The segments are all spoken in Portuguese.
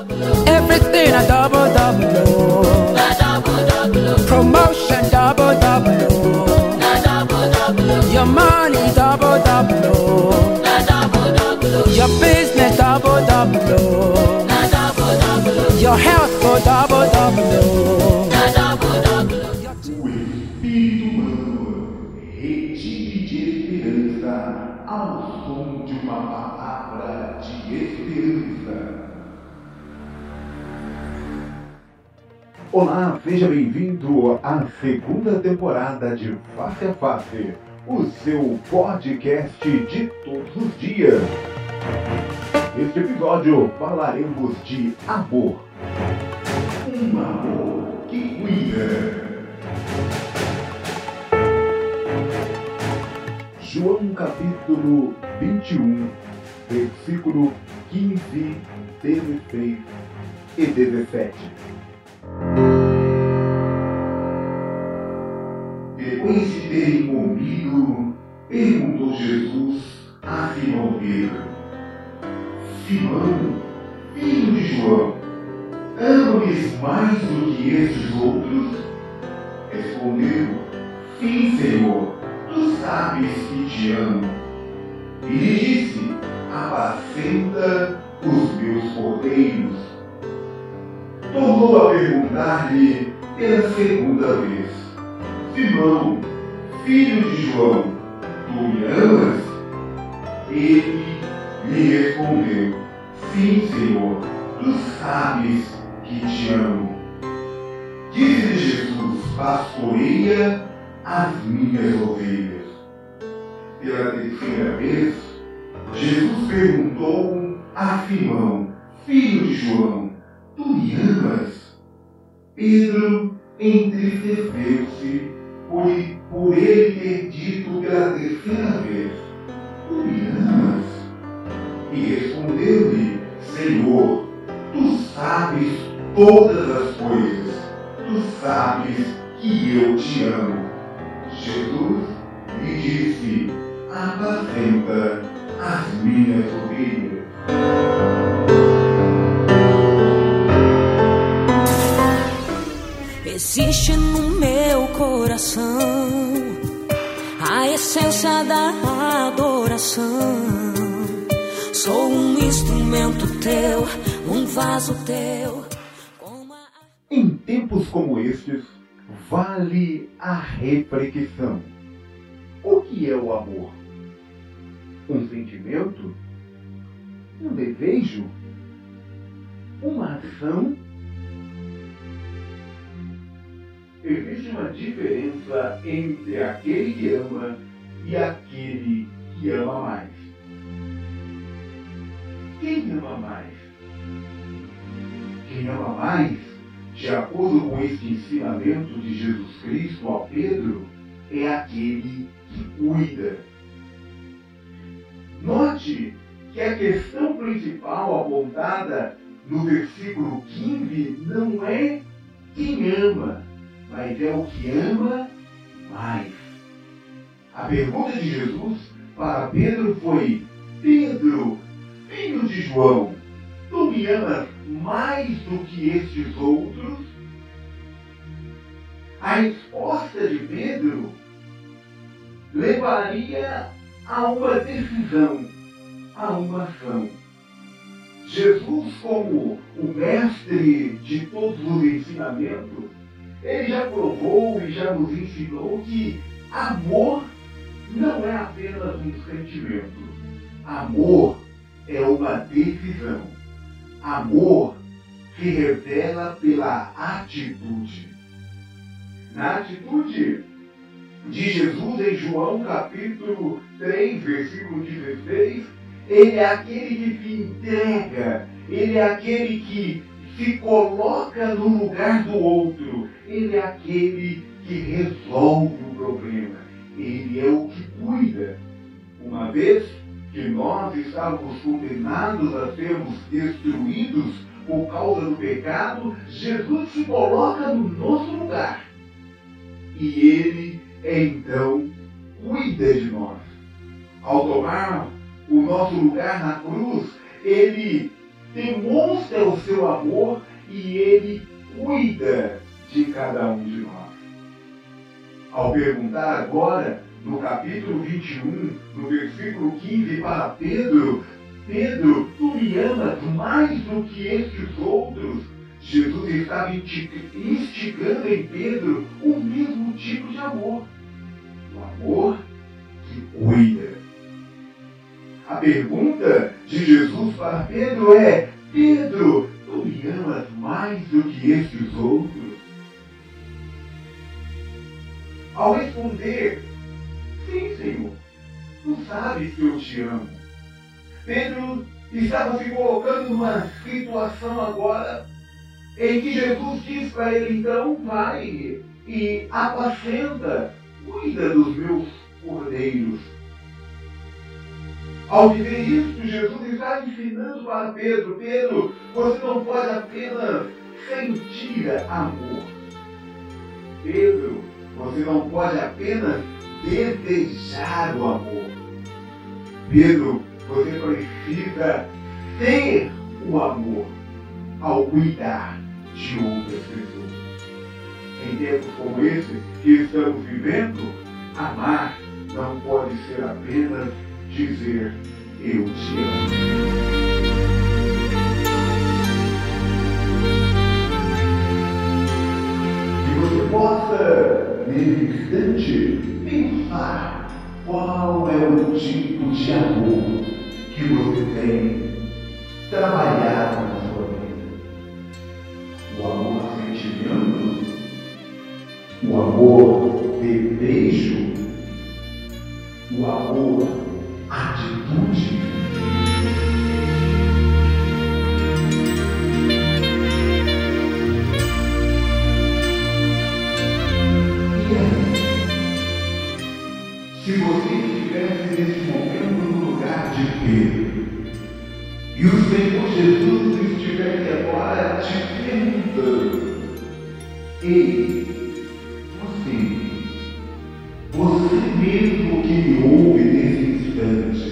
Everything a double double oh. Promotion double double oh. Your money double double oh. Your business double double oh. Your health go double double oh. O Espírito Humano retire de esperança ao som de uma palavra de esperança. Olá, seja bem-vindo à segunda temporada de Face a Face, o seu podcast de todos os dias. Neste episódio falaremos de amor. Um amor que cuida. João capítulo 21, versículo 15, 16 e 17. Depois de terem comido, perguntou Jesus a Simão Pedro: Simão, filho de João, ama-me mais do que estes outros? Respondeu: Sim, Senhor, tu sabes que te amo. E lhe disse: Apacenta os meus cordeiros. Tornou a perguntar-lhe pela segunda vez: Simão, filho de João, tu me amas? Ele lhe respondeu: Sim, Senhor, tu sabes que te amo. Disse-lhe Jesus: Pastoreia as minhas ovelhas. Pela terceira vez, Jesus perguntou a Simão, filho de João: Tu me amas? Pedro entristeceu-se por, por ele ter dito pela terceira vez: Tu me amas? E respondeu-lhe: Senhor, tu sabes todas as coisas, tu sabes que eu te amo. Jesus lhe disse: Apacenta as minhas ovelhas. Existe no meu coração a essência da adoração. Sou um instrumento teu, um vaso teu. a- Em tempos como estes, vale a reflexão. O que é o amor? Um sentimento? Um desejo? Uma ação? Existe uma diferença entre aquele que ama e aquele que ama mais. Quem ama mais? Quem ama mais de acordo com este ensinamento de Jesus Cristo a Pedro, é aquele que cuida. Note que a questão principal apontada no versículo 15 não é quem ama, mas é o que ama mais. A pergunta de Jesus para Pedro foi: Pedro, filho de João, tu me amas mais do que estes outros? A resposta de Pedro levaria a uma decisão, a uma ação. Jesus, como o mestre de todos os ensinamentos, ele já provou e já nos ensinou que amor não é apenas um sentimento. Amor é uma decisão. Amor se revela pela atitude. Na atitude de Jesus em João capítulo 3, versículo 16, ele é aquele que se entrega, ele é aquele que se coloca no lugar do outro, ele é aquele que resolve o problema, ele é o que cuida. Uma vez que nós estávamos condenados a sermos destruídos por causa do pecado, Jesus se coloca no nosso lugar. E ele, então, cuida de nós. Ao tomar o nosso lugar na cruz, ele demonstra o seu amor e ele cuida de cada um de nós. Ao perguntar agora, no capítulo 21, no versículo 15, para Pedro, Pedro, tu me amas mais do que estes outros? Jesus estava instigando em Pedro o mesmo tipo de amor. O amor que cuida. A pergunta de Jesus para Pedro é: Pedro, tu me amas mais do que estes outros? Ao responder, sim, Senhor, tu sabes que eu te amo. Pedro estava se colocando numa situação agora em que Jesus diz para ele, então, vai e apacenta, cuida dos meus cordeiros. Ao dizer isso, Jesus está ensinando para Pedro, Pedro, você não pode apenas sentir amor. Pedro, você não pode apenas desejar o amor. Pedro, você precisa ter o amor ao cuidar de outras pessoas. Em tempos como esse que estamos vivendo, amar não pode ser apenas dizer eu te amo. Que você possa, instante, pensar qual é o tipo de amor que você tem trabalhado na sua vida. O amor sentimento, o amor desejo, o amor atitude. E o Senhor Jesus estivesse agora te perguntando, ei, você, você mesmo que me ouve nesse instante,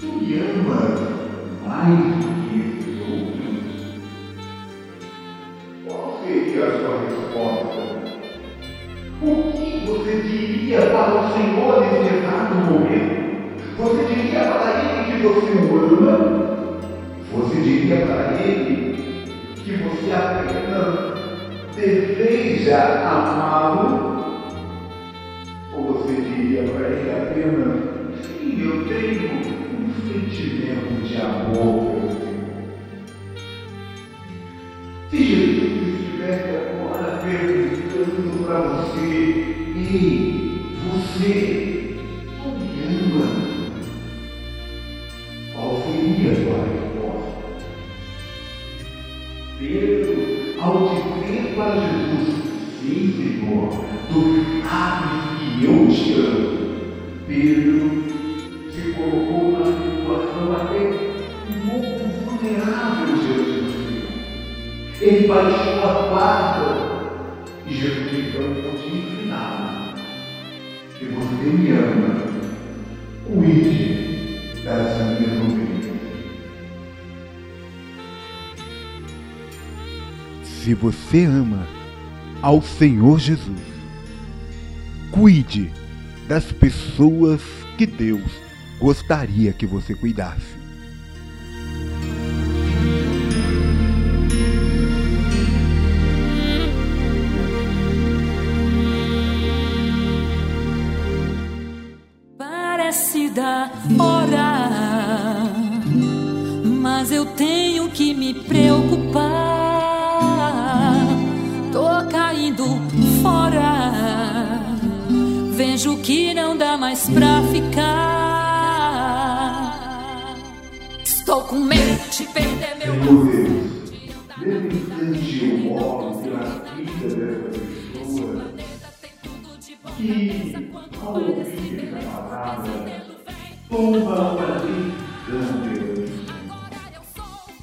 tu me amas mais do que esses outros? Qual seria a sua resposta? O que você diria para o Senhor nesse exato momento? Você diria para Ele que você o ama? Você diria para Ele que você apenas deseja amá-lo? Ou você diria para Ele apenas, sim, eu tenho um sentimento de amor? Se Jesus estivesse agora perguntando para você, ei, você Pedro se colocou numa situação até um pouco vulnerável diante do Senhor. Ele baixou a guarda e Jesus então pode ensinar. Se você me ama, cuide das minhas ovelhas. Se você ama ao Senhor Jesus, cuide das pessoas que Deus gostaria que você cuidasse. Parece da hora, mas eu tenho que me preocupar. Tô caindo fora, vejo que não dá mais pra ficar. Estou com medo de perder meu instante eu oro pela vida dessa pessoa que, ao ouvir essa palavra, toma uma.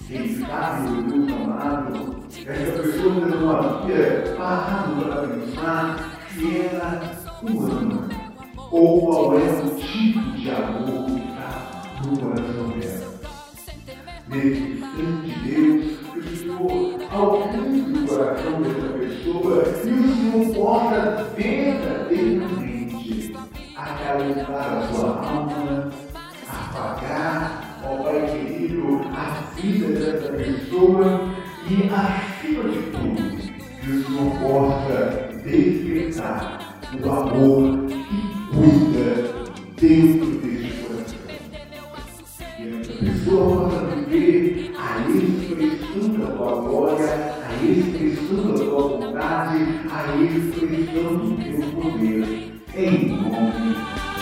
Quem sabe, Deus amado, essa pessoa não havia parado para pensar ela o ama ou qual é o tipo de amor que está no coração dela. Nesse instante, Deus Cristo alcança o coração dessa pessoa e o Senhor possa verdadeiramente Que essa pessoa possa viver a expressão da tua glória, a expressão da tua bondade, a expressão do teu poder. Em nome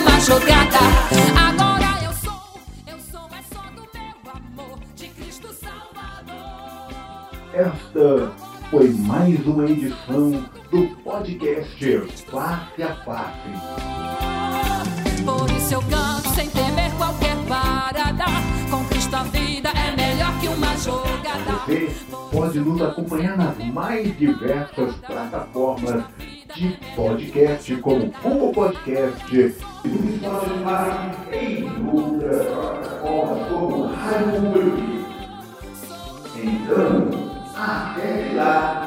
uma jogada. Agora eu sou, eu sou é só do meu amor de Cristo Salvador. Esta foi mais uma edição do podcast Face a Face. Por isso eu canto sem temer qualquer parada. Com Cristo a vida é melhor que uma jogada. Você pode nos acompanhar nas mais diversas plataformas de podcast, como Google Podcast. Então, até lá